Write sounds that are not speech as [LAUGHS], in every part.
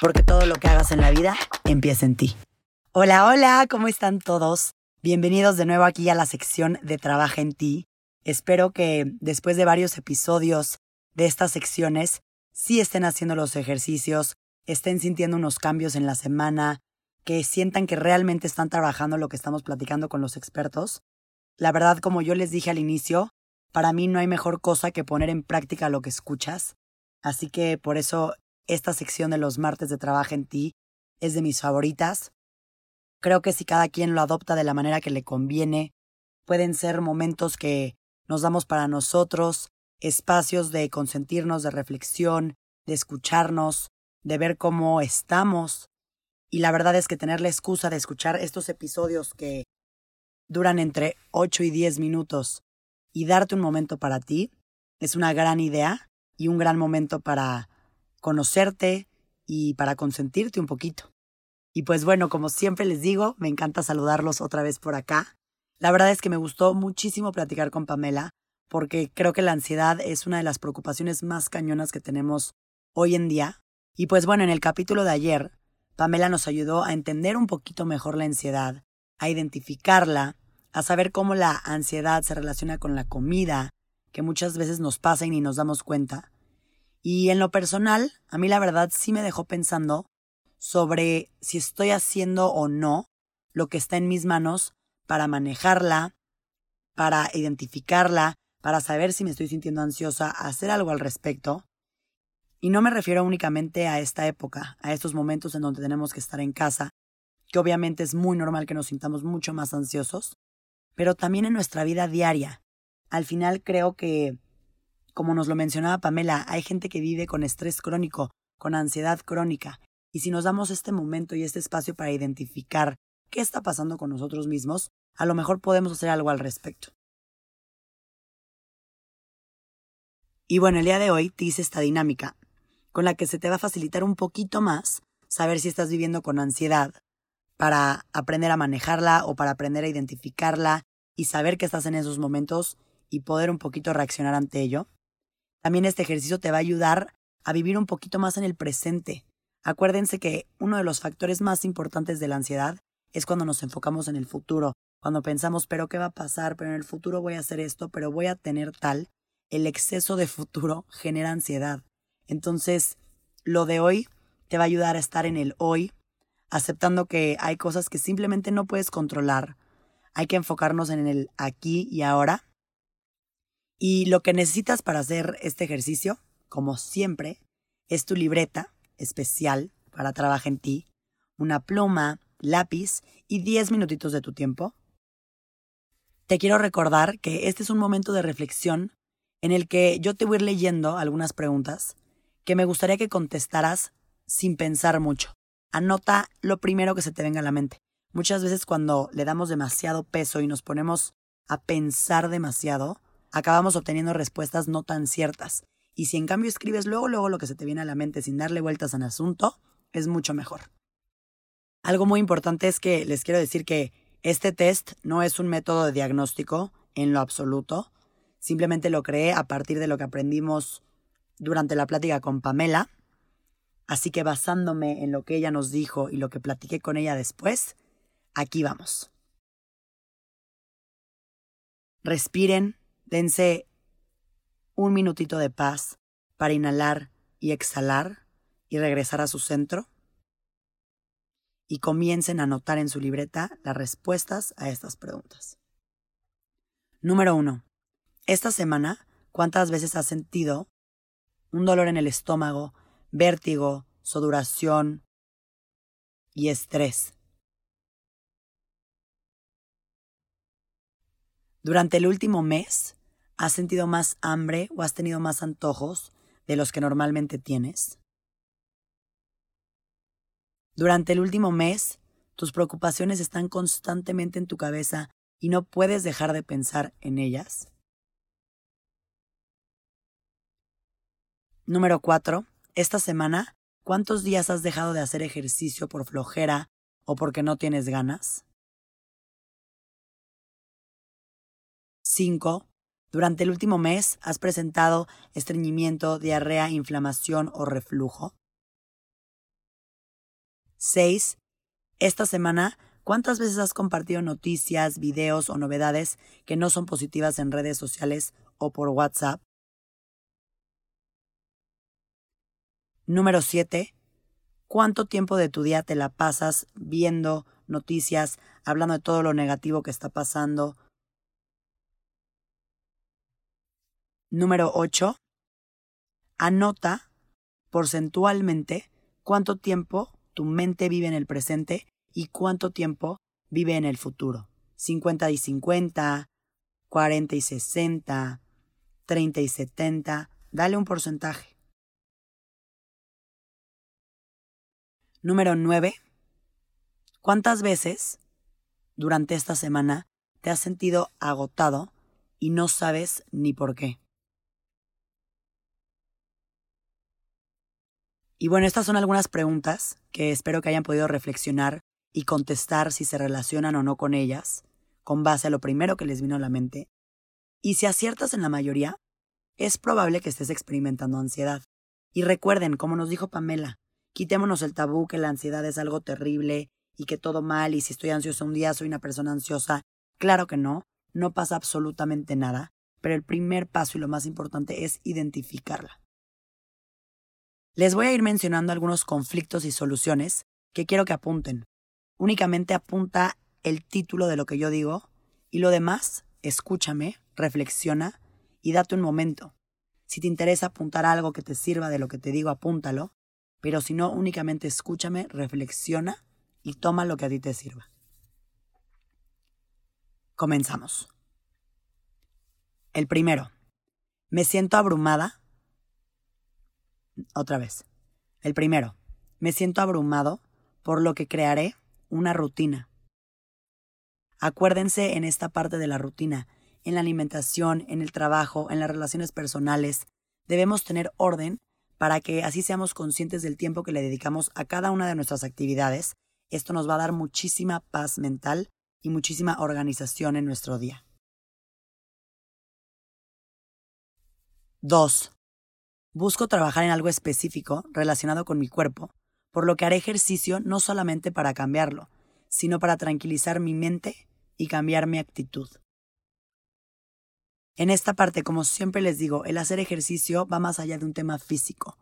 porque todo lo que hagas en la vida empieza en ti. Hola, hola, ¿cómo están todos? Bienvenidos de nuevo aquí a la sección de Trabaja en ti. Espero que después de varios episodios de estas secciones, sí estén haciendo los ejercicios, estén sintiendo unos cambios en la semana, que sientan que realmente están trabajando lo que estamos platicando con los expertos. La verdad, como yo les dije al inicio, para mí no hay mejor cosa que poner en práctica lo que escuchas. Así que por eso esta sección de los martes de Trabaja en ti es de mis favoritas. Creo que si cada quien lo adopta de la manera que le conviene, pueden ser momentos que nos damos para nosotros, espacios de consentirnos, de reflexión, de escucharnos, de ver cómo estamos. Y la verdad es que tener la excusa de escuchar estos episodios que duran entre 8 y 10 minutos y darte un momento para ti es una gran idea y un gran momento para conocerte y para consentirte un poquito. Y pues bueno, como siempre les digo, me encanta saludarlos otra vez por acá. La verdad es que me gustó muchísimo platicar con Pamela, porque creo que la ansiedad es una de las preocupaciones más cañonas que tenemos hoy en día. Y pues bueno, en el capítulo de ayer, Pamela nos ayudó a entender un poquito mejor la ansiedad, a identificarla, a saber cómo la ansiedad se relaciona con la comida, que muchas veces nos pasa y ni nos damos cuenta, y en lo personal, a mí la verdad sí me dejó pensando sobre si estoy haciendo o no lo que está en mis manos para manejarla, para identificarla, para saber si me estoy sintiendo ansiosa, hacer algo al respecto. Y no me refiero únicamente a esta época, a estos momentos en donde tenemos que estar en casa, que obviamente es muy normal que nos sintamos mucho más ansiosos, pero también en nuestra vida diaria. Al final creo que como nos lo mencionaba Pamela, hay gente que vive con estrés crónico, con ansiedad crónica, y si nos damos este momento y este espacio para identificar qué está pasando con nosotros mismos, a lo mejor podemos hacer algo al respecto. Y bueno, el día de hoy te hice esta dinámica, con la que se te va a facilitar un poquito más saber si estás viviendo con ansiedad, para aprender a manejarla o para aprender a identificarla y saber que estás en esos momentos y poder un poquito reaccionar ante ello. También este ejercicio te va a ayudar a vivir un poquito más en el presente. Acuérdense que uno de los factores más importantes de la ansiedad es cuando nos enfocamos en el futuro, cuando pensamos, pero ¿qué va a pasar? Pero en el futuro voy a hacer esto, pero voy a tener tal. El exceso de futuro [LAUGHS] genera ansiedad. Entonces, lo de hoy te va a ayudar a estar en el hoy, aceptando que hay cosas que simplemente no puedes controlar. Hay que enfocarnos en el aquí y ahora y lo que necesitas para hacer este ejercicio, como siempre, es tu libreta especial para trabajar en ti, una pluma, lápiz y 10 minutitos de tu tiempo. Te quiero recordar que este es un momento de reflexión en el que yo te voy a ir leyendo algunas preguntas que me gustaría que contestaras sin pensar mucho. Anota lo primero que se te venga a la mente. Muchas veces cuando le damos demasiado peso y nos ponemos a pensar demasiado, acabamos obteniendo respuestas no tan ciertas. Y si en cambio escribes luego, luego lo que se te viene a la mente sin darle vueltas al asunto, es mucho mejor. Algo muy importante es que les quiero decir que este test no es un método de diagnóstico en lo absoluto. Simplemente lo creé a partir de lo que aprendimos durante la plática con Pamela. Así que basándome en lo que ella nos dijo y lo que platiqué con ella después, aquí vamos. Respiren Dense un minutito de paz para inhalar y exhalar y regresar a su centro. Y comiencen a anotar en su libreta las respuestas a estas preguntas. Número uno. Esta semana, ¿cuántas veces has sentido un dolor en el estómago, vértigo, sudoración y estrés? Durante el último mes, ¿Has sentido más hambre o has tenido más antojos de los que normalmente tienes? Durante el último mes, tus preocupaciones están constantemente en tu cabeza y no puedes dejar de pensar en ellas. Número 4. Esta semana, ¿cuántos días has dejado de hacer ejercicio por flojera o porque no tienes ganas? 5. Durante el último mes, ¿has presentado estreñimiento, diarrea, inflamación o reflujo? 6. Esta semana, ¿cuántas veces has compartido noticias, videos o novedades que no son positivas en redes sociales o por WhatsApp? Número 7. ¿Cuánto tiempo de tu día te la pasas viendo noticias, hablando de todo lo negativo que está pasando? Número 8. Anota porcentualmente cuánto tiempo tu mente vive en el presente y cuánto tiempo vive en el futuro. 50 y 50, 40 y 60, 30 y 70. Dale un porcentaje. Número 9. ¿Cuántas veces durante esta semana te has sentido agotado y no sabes ni por qué? Y bueno, estas son algunas preguntas que espero que hayan podido reflexionar y contestar si se relacionan o no con ellas, con base a lo primero que les vino a la mente. Y si aciertas en la mayoría, es probable que estés experimentando ansiedad. Y recuerden, como nos dijo Pamela, quitémonos el tabú que la ansiedad es algo terrible y que todo mal y si estoy ansiosa un día soy una persona ansiosa. Claro que no, no pasa absolutamente nada, pero el primer paso y lo más importante es identificarla. Les voy a ir mencionando algunos conflictos y soluciones que quiero que apunten. Únicamente apunta el título de lo que yo digo y lo demás, escúchame, reflexiona y date un momento. Si te interesa apuntar algo que te sirva de lo que te digo, apúntalo, pero si no, únicamente escúchame, reflexiona y toma lo que a ti te sirva. Comenzamos. El primero. Me siento abrumada otra vez. El primero, me siento abrumado, por lo que crearé una rutina. Acuérdense en esta parte de la rutina, en la alimentación, en el trabajo, en las relaciones personales, debemos tener orden para que así seamos conscientes del tiempo que le dedicamos a cada una de nuestras actividades. Esto nos va a dar muchísima paz mental y muchísima organización en nuestro día. 2. Busco trabajar en algo específico relacionado con mi cuerpo, por lo que haré ejercicio no solamente para cambiarlo, sino para tranquilizar mi mente y cambiar mi actitud. En esta parte, como siempre les digo, el hacer ejercicio va más allá de un tema físico.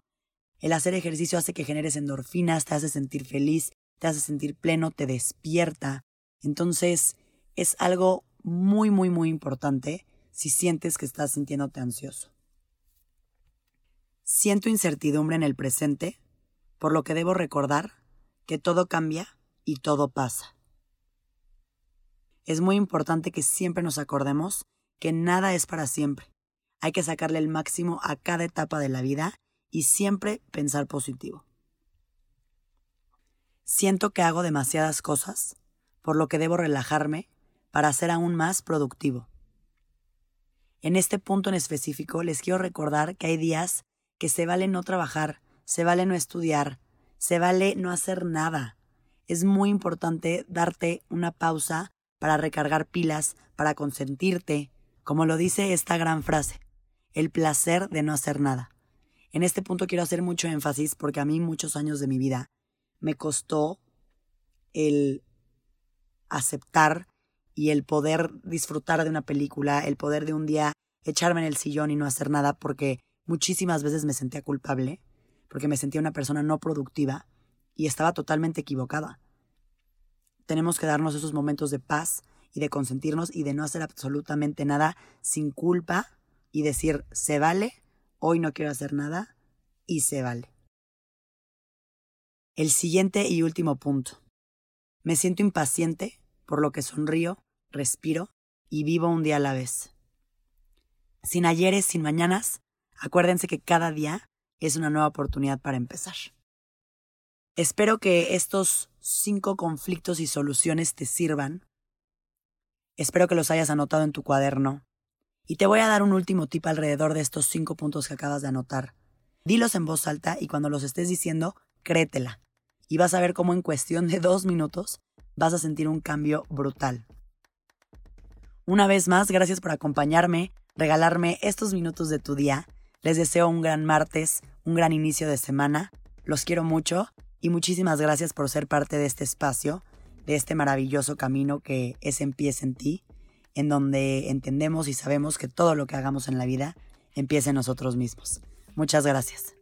El hacer ejercicio hace que generes endorfinas, te hace sentir feliz, te hace sentir pleno, te despierta. Entonces, es algo muy, muy, muy importante si sientes que estás sintiéndote ansioso. Siento incertidumbre en el presente, por lo que debo recordar que todo cambia y todo pasa. Es muy importante que siempre nos acordemos que nada es para siempre. Hay que sacarle el máximo a cada etapa de la vida y siempre pensar positivo. Siento que hago demasiadas cosas, por lo que debo relajarme para ser aún más productivo. En este punto en específico les quiero recordar que hay días que se vale no trabajar, se vale no estudiar, se vale no hacer nada. Es muy importante darte una pausa para recargar pilas, para consentirte, como lo dice esta gran frase, el placer de no hacer nada. En este punto quiero hacer mucho énfasis porque a mí muchos años de mi vida me costó el aceptar y el poder disfrutar de una película, el poder de un día echarme en el sillón y no hacer nada porque Muchísimas veces me sentía culpable porque me sentía una persona no productiva y estaba totalmente equivocada. Tenemos que darnos esos momentos de paz y de consentirnos y de no hacer absolutamente nada sin culpa y decir, se vale, hoy no quiero hacer nada y se vale. El siguiente y último punto. Me siento impaciente, por lo que sonrío, respiro y vivo un día a la vez. Sin ayeres, sin mañanas, Acuérdense que cada día es una nueva oportunidad para empezar. Espero que estos cinco conflictos y soluciones te sirvan. Espero que los hayas anotado en tu cuaderno. Y te voy a dar un último tip alrededor de estos cinco puntos que acabas de anotar. Dilos en voz alta y cuando los estés diciendo, créetela. Y vas a ver cómo en cuestión de dos minutos vas a sentir un cambio brutal. Una vez más, gracias por acompañarme, regalarme estos minutos de tu día. Les deseo un gran martes, un gran inicio de semana. Los quiero mucho y muchísimas gracias por ser parte de este espacio, de este maravilloso camino que es Empieza en ti, en donde entendemos y sabemos que todo lo que hagamos en la vida empieza en nosotros mismos. Muchas gracias.